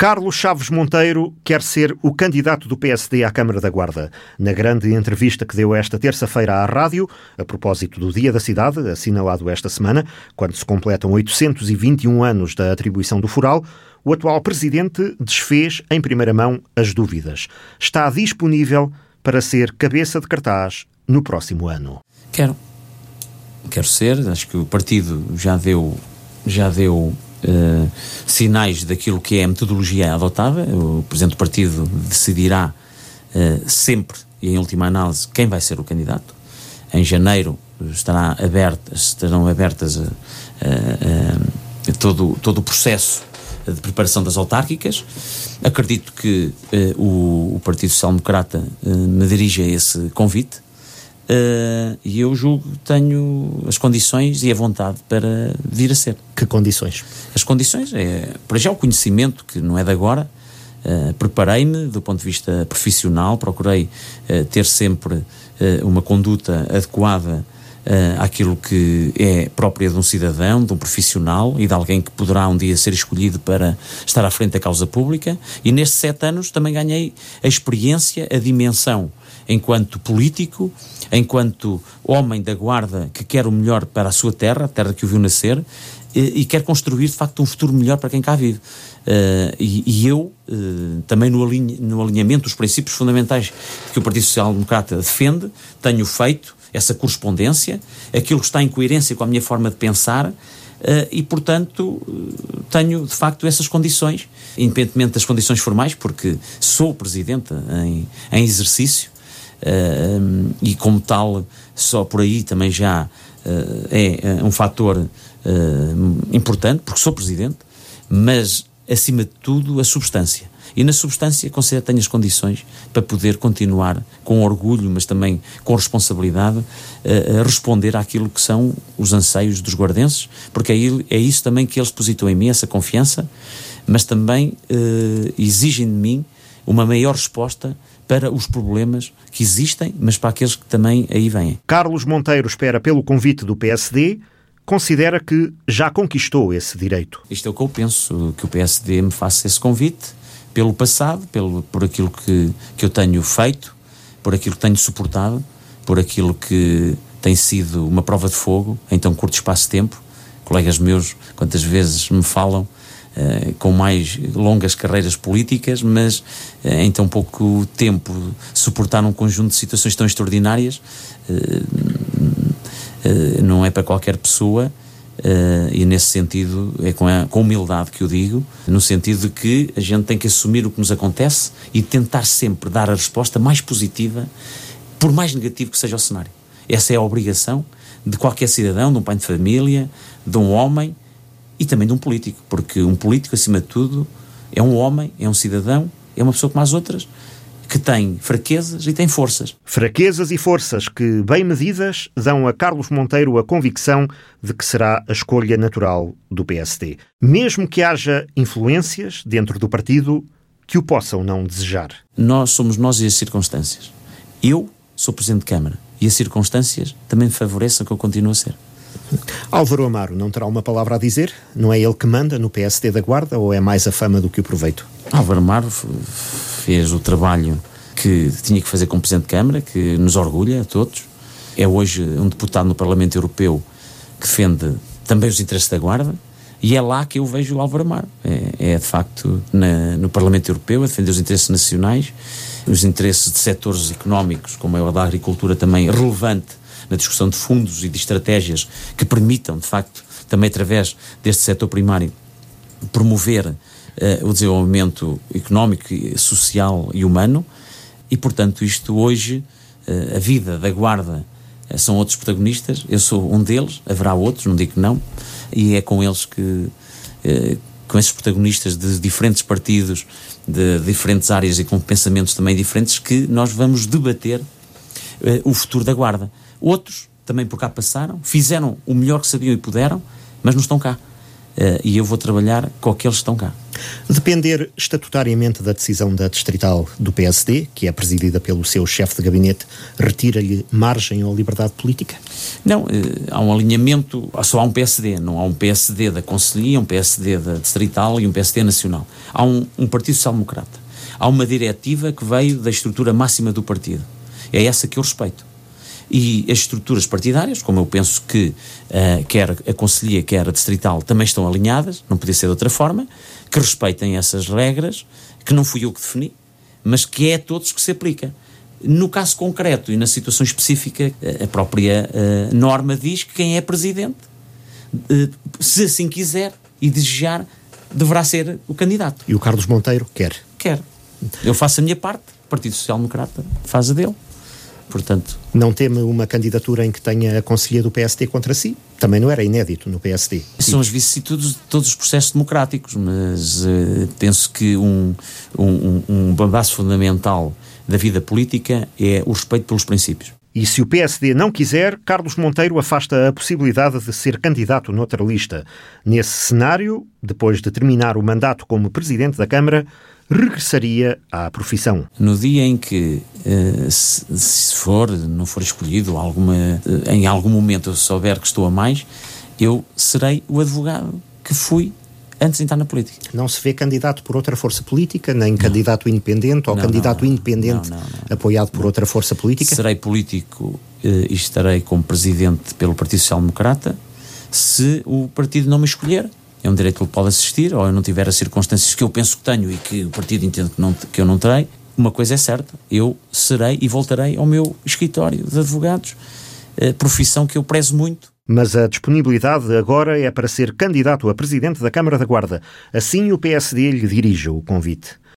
Carlos Chaves Monteiro quer ser o candidato do PSD à Câmara da Guarda. Na grande entrevista que deu esta terça-feira à rádio, a propósito do Dia da Cidade, assinalado esta semana, quando se completam 821 anos da atribuição do Foral, o atual presidente desfez em primeira mão as dúvidas. Está disponível para ser cabeça de cartaz no próximo ano. Quero. Quero ser. Acho que o partido já deu, já deu uh, sinais daquilo que é a metodologia adotada. O Presidente do Partido decidirá uh, sempre e, em última análise, quem vai ser o candidato. Em janeiro estará aberta, estarão abertas todo, todo o processo de preparação das autárquicas. Acredito que o, o, Partido Social Democrata me dirige a esse convite. Uh, e eu julgo que tenho as condições e a vontade para vir a ser. Que condições? As condições é, para já, o conhecimento, que não é de agora. Uh, Preparei-me do ponto de vista profissional, procurei uh, ter sempre uma conduta adequada àquilo que é própria de um cidadão, de um profissional e de alguém que poderá um dia ser escolhido para estar à frente da causa pública. E nestes sete anos também ganhei a experiência, a dimensão enquanto político, enquanto homem da guarda que quer o melhor para a sua terra, a terra que o viu nascer, e, e quer construir de facto um futuro melhor para quem cá vive. Uh, e, e, eu, uh, também no, alinha, no alinhamento dos princípios fundamentais que o Partido Social Democrata defende, tenho feito essa correspondência, aquilo que está em coerência com a minha forma de pensar. Uh, e, portanto, tenho de facto essas condições, independentemente das condições formais, porque sou presidente em, em exercício uh, e como tal, só por aí também já uh, é um fator importante, porque sou presidente, mas acima de tudo a substância. E na substância considero que tenho as condições para poder continuar com orgulho, mas também com responsabilidade, a responder àquilo que são os anseios dos guardenses, porque é, é isso também que eles depositam em mim, essa confiança, mas também exigem de mim uma maior resposta para os problemas que existem, mas para aqueles que também aí vêm. Carlos Monteiro espera pelo convite do PSD considera que já conquistou esse direito. Isto é o que eu penso, que o PSD me faça esse convite, pelo passado, pelo, por aquilo que, que eu tenho feito, por aquilo que tenho suportado, por aquilo que tem sido uma prova de fogo em tão curto espaço de tempo. Colegas meus, quantas vezes me falam eh, com mais longas carreiras políticas, mas uh, em tão pouco tempo suportar um conjunto de situações tão extraordinárias uh, não é para qualquer pessoa. E nesse sentido é com, a, com humildade que eu digo, no sentido de que a gente tem que assumir o que nos acontece e tentar sempre dar a resposta mais positiva, por mais negativo que seja o cenário. Essa é a obrigação de qualquer cidadão, de um pai de família, de um homem, e também de um político, porque um político, acima de tudo, é um homem, é um cidadão, é uma pessoa como as outras, que tem fraquezas e tem forças. Fraquezas e forças que, bem medidas, dão a Carlos Monteiro a convicção de que será a escolha natural do PSD. Mesmo que haja influências dentro do partido que o possam não desejar. Nós somos nós e as circunstâncias. Eu sou Presidente de Câmara e as circunstâncias também favorecem que eu continue a ser. Álvaro Amaro não terá uma palavra a dizer? Não é ele que manda no PSD da Guarda ou é mais a fama do que o proveito? Álvaro Amaro fez o trabalho que tinha que fazer como Presidente de Câmara, que nos orgulha a todos. É hoje um deputado no Parlamento Europeu que defende também os interesses da Guarda e é lá que eu vejo o Álvaro Amaro. É, é de facto na, no Parlamento Europeu a defender os interesses nacionais, os interesses de setores económicos, como é o da agricultura também relevante na discussão de fundos e de estratégias que permitam, de facto, também através deste setor primário, promover uh, o desenvolvimento económico, social e humano. E, portanto, isto hoje, uh, a vida da Guarda uh, são outros protagonistas. Eu sou um deles, haverá outros, não digo que não. E é com eles que, com esses protagonistas de diferentes partidos, de diferentes áreas e com pensamentos também diferentes, que nós vamos debater o futuro da Guarda. Outros também por cá passaram, fizeram o melhor que sabiam e puderam, mas não estão cá. E eu vou trabalhar com aqueles que estão cá. Depender estatutariamente da decisão da distrital do PSD, que é presidida pelo seu chefe de gabinete, retira-lhe margem ou liberdade política? Não, há um alinhamento, só há um PSD, não há um PSD da Conselhia, um PSD da distrital e um PSD nacional. Há um, um Partido Social Democrata. Há uma diretiva que veio da estrutura máxima do partido. É essa que eu respeito. E as estruturas partidárias, como eu penso que uh, quer a Conselhia, quer a Distrital, também estão alinhadas, não podia ser de outra forma, que respeitem essas regras, que não fui eu que defini, mas que é a todos que se aplica. No caso concreto e na situação específica, a própria uh, norma diz que quem é presidente, uh, se assim quiser e desejar, deverá ser o candidato. E o Carlos Monteiro quer? Quer. Eu faço a minha parte, o Partido Social Democrata faz a dele. Portanto, não teme uma candidatura em que tenha a conselhia do PSD contra si? Também não era inédito no PSD. São as vicissitudes de todos os processos democráticos, mas uh, penso que um, um, um bambaço fundamental da vida política é o respeito pelos princípios. E se o PSD não quiser, Carlos Monteiro afasta a possibilidade de ser candidato noutra lista. Nesse cenário, depois de terminar o mandato como presidente da Câmara, regressaria à profissão. No dia em que, uh, se, for, não for escolhido, alguma, uh, em algum momento eu souber que estou a mais, eu serei o advogado que fui antes de entrar na política. Não se vê candidato por outra força política, nem não. candidato independente ou não, candidato não, independente apoiado por outra força política? Serei político uh, e estarei como presidente pelo Partido Social Democrata se o partido não me escolher é um direito que ele pode assistir, ou eu não tiver as circunstâncias que eu penso que tenho e que o partido entende que, não, que eu não terei, uma coisa é certa, eu serei e voltarei ao meu escritório de advogados, profissão que eu prezo muito. Mas a disponibilidade agora é para ser candidato a presidente da Câmara da Guarda. Assim o PSD lhe dirige o convite.